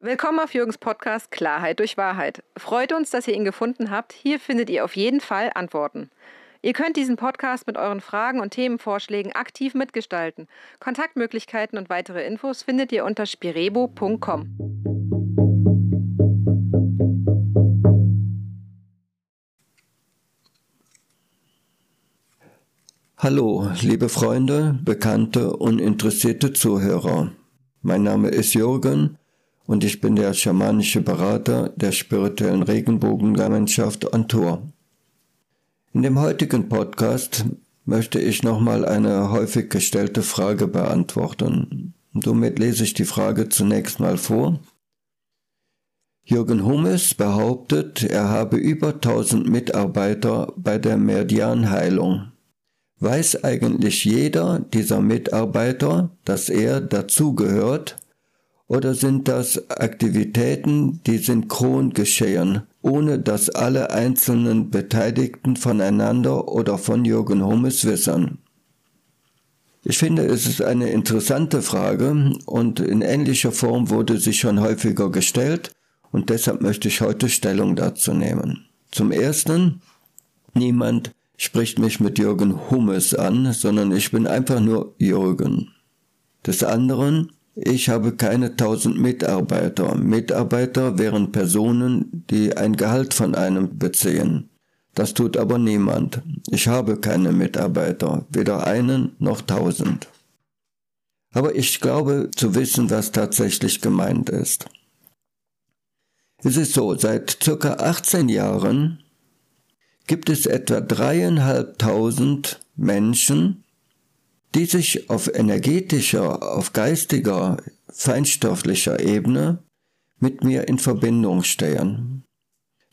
Willkommen auf Jürgens Podcast Klarheit durch Wahrheit. Freut uns, dass ihr ihn gefunden habt. Hier findet ihr auf jeden Fall Antworten. Ihr könnt diesen Podcast mit euren Fragen und Themenvorschlägen aktiv mitgestalten. Kontaktmöglichkeiten und weitere Infos findet ihr unter spirebo.com. Hallo, liebe Freunde, Bekannte und interessierte Zuhörer. Mein Name ist Jürgen und ich bin der schamanische Berater der spirituellen Regenbogengemeinschaft Antor. In dem heutigen Podcast möchte ich nochmal eine häufig gestellte Frage beantworten. Somit lese ich die Frage zunächst mal vor. Jürgen Hummes behauptet, er habe über 1000 Mitarbeiter bei der Meridianheilung. Weiß eigentlich jeder dieser Mitarbeiter, dass er dazugehört oder sind das Aktivitäten, die synchron geschehen, ohne dass alle einzelnen Beteiligten voneinander oder von Jürgen Hummes wissen? Ich finde, es ist eine interessante Frage und in ähnlicher Form wurde sie schon häufiger gestellt und deshalb möchte ich heute Stellung dazu nehmen. Zum Ersten, niemand spricht mich mit Jürgen Hummes an, sondern ich bin einfach nur Jürgen. Des anderen, ich habe keine tausend Mitarbeiter. Mitarbeiter wären Personen, die ein Gehalt von einem beziehen. Das tut aber niemand. Ich habe keine Mitarbeiter, weder einen noch tausend. Aber ich glaube zu wissen, was tatsächlich gemeint ist. Es ist so, seit circa 18 Jahren gibt es etwa dreieinhalbtausend Menschen, die sich auf energetischer, auf geistiger, feinstofflicher Ebene mit mir in Verbindung stehen.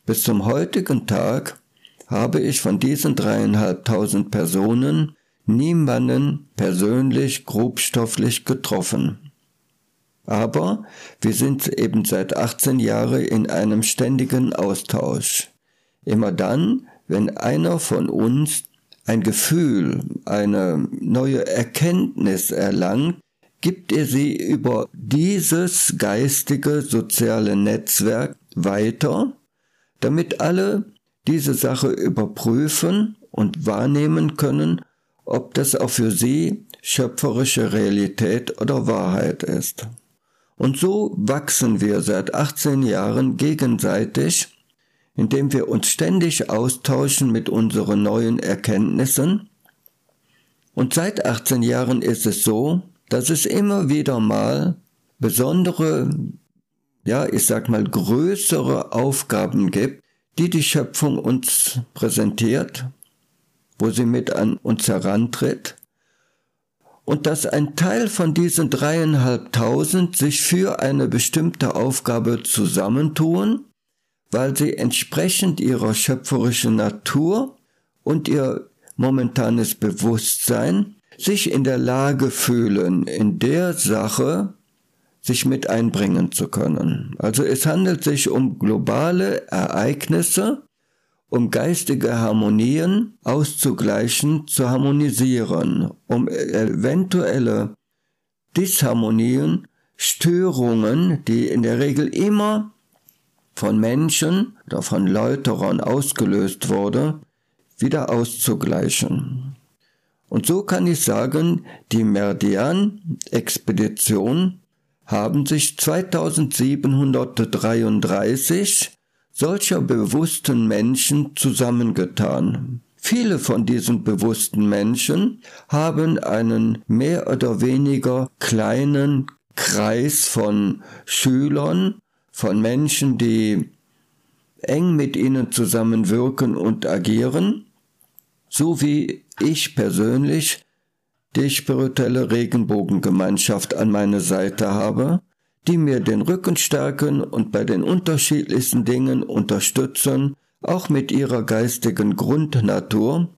Bis zum heutigen Tag habe ich von diesen dreieinhalbtausend Personen niemanden persönlich grobstofflich getroffen. Aber wir sind eben seit 18 Jahren in einem ständigen Austausch. Immer dann, wenn einer von uns ein Gefühl, eine neue Erkenntnis erlangt, gibt er sie über dieses geistige soziale Netzwerk weiter, damit alle diese Sache überprüfen und wahrnehmen können, ob das auch für sie schöpferische Realität oder Wahrheit ist. Und so wachsen wir seit 18 Jahren gegenseitig indem wir uns ständig austauschen mit unseren neuen Erkenntnissen. Und seit 18 Jahren ist es so, dass es immer wieder mal besondere, ja, ich sag mal größere Aufgaben gibt, die die Schöpfung uns präsentiert, wo sie mit an uns herantritt und dass ein Teil von diesen dreieinhalbtausend sich für eine bestimmte Aufgabe zusammentun weil sie entsprechend ihrer schöpferischen Natur und ihr momentanes Bewusstsein sich in der Lage fühlen, in der Sache sich mit einbringen zu können. Also es handelt sich um globale Ereignisse, um geistige Harmonien auszugleichen, zu harmonisieren, um eventuelle Disharmonien, Störungen, die in der Regel immer von Menschen oder von Läuterern ausgelöst wurde, wieder auszugleichen. Und so kann ich sagen, die Merdian-Expedition haben sich 2733 solcher bewussten Menschen zusammengetan. Viele von diesen bewussten Menschen haben einen mehr oder weniger kleinen Kreis von Schülern von Menschen, die eng mit ihnen zusammenwirken und agieren, so wie ich persönlich die spirituelle Regenbogengemeinschaft an meiner Seite habe, die mir den Rücken stärken und bei den unterschiedlichsten Dingen unterstützen, auch mit ihrer geistigen Grundnatur,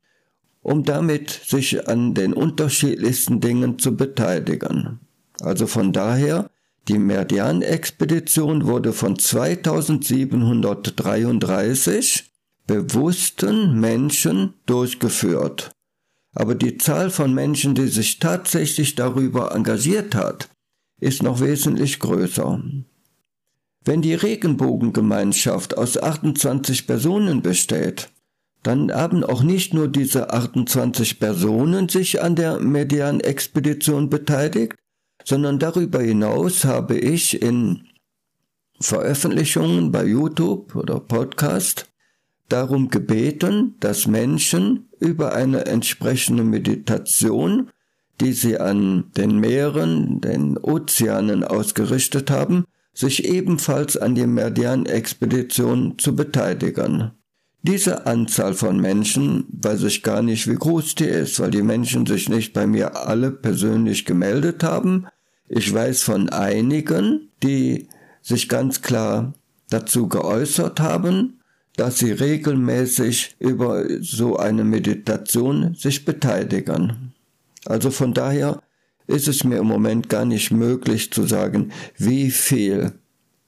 um damit sich an den unterschiedlichsten Dingen zu beteiligen. Also von daher die Meridian-Expedition wurde von 2733 bewussten Menschen durchgeführt. Aber die Zahl von Menschen, die sich tatsächlich darüber engagiert hat, ist noch wesentlich größer. Wenn die Regenbogengemeinschaft aus 28 Personen besteht, dann haben auch nicht nur diese 28 Personen sich an der Median-Expedition beteiligt, sondern darüber hinaus habe ich in Veröffentlichungen bei YouTube oder Podcast darum gebeten, dass Menschen über eine entsprechende Meditation, die sie an den Meeren, den Ozeanen ausgerichtet haben, sich ebenfalls an die Meridian-Expedition zu beteiligen. Diese Anzahl von Menschen weiß ich gar nicht, wie groß die ist, weil die Menschen sich nicht bei mir alle persönlich gemeldet haben. Ich weiß von einigen, die sich ganz klar dazu geäußert haben, dass sie regelmäßig über so eine Meditation sich beteiligen. Also von daher ist es mir im Moment gar nicht möglich zu sagen, wie viel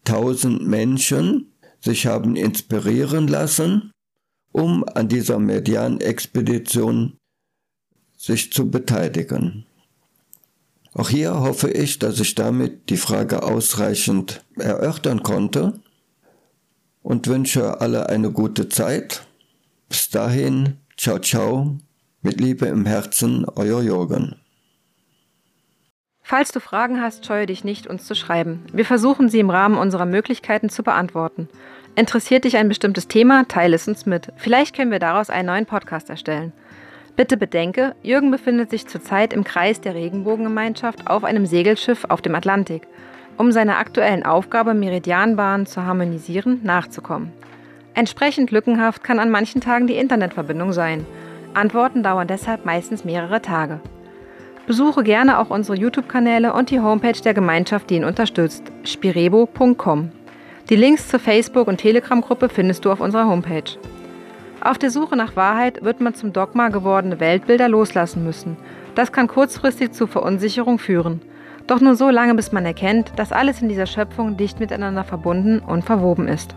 tausend Menschen sich haben inspirieren lassen, um an dieser Median-Expedition sich zu beteiligen. Auch hier hoffe ich, dass ich damit die Frage ausreichend erörtern konnte und wünsche alle eine gute Zeit. Bis dahin, ciao, ciao, mit Liebe im Herzen, euer Jürgen. Falls du Fragen hast, scheue dich nicht, uns zu schreiben. Wir versuchen sie im Rahmen unserer Möglichkeiten zu beantworten. Interessiert dich ein bestimmtes Thema, teile es uns mit. Vielleicht können wir daraus einen neuen Podcast erstellen. Bitte bedenke, Jürgen befindet sich zurzeit im Kreis der Regenbogengemeinschaft auf einem Segelschiff auf dem Atlantik, um seiner aktuellen Aufgabe, Meridianbahnen zu harmonisieren, nachzukommen. Entsprechend lückenhaft kann an manchen Tagen die Internetverbindung sein. Antworten dauern deshalb meistens mehrere Tage. Besuche gerne auch unsere YouTube-Kanäle und die Homepage der Gemeinschaft, die ihn unterstützt, spirebo.com. Die Links zur Facebook- und Telegram-Gruppe findest du auf unserer Homepage. Auf der Suche nach Wahrheit wird man zum Dogma gewordene Weltbilder loslassen müssen. Das kann kurzfristig zu Verunsicherung führen. Doch nur so lange, bis man erkennt, dass alles in dieser Schöpfung dicht miteinander verbunden und verwoben ist.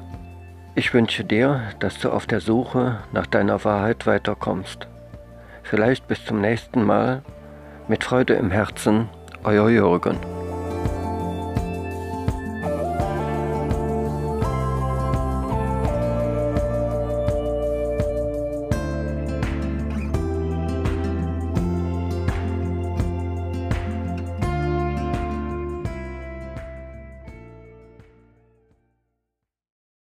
Ich wünsche dir, dass du auf der Suche nach deiner Wahrheit weiterkommst. Vielleicht bis zum nächsten Mal. Mit Freude im Herzen, euer Jürgen.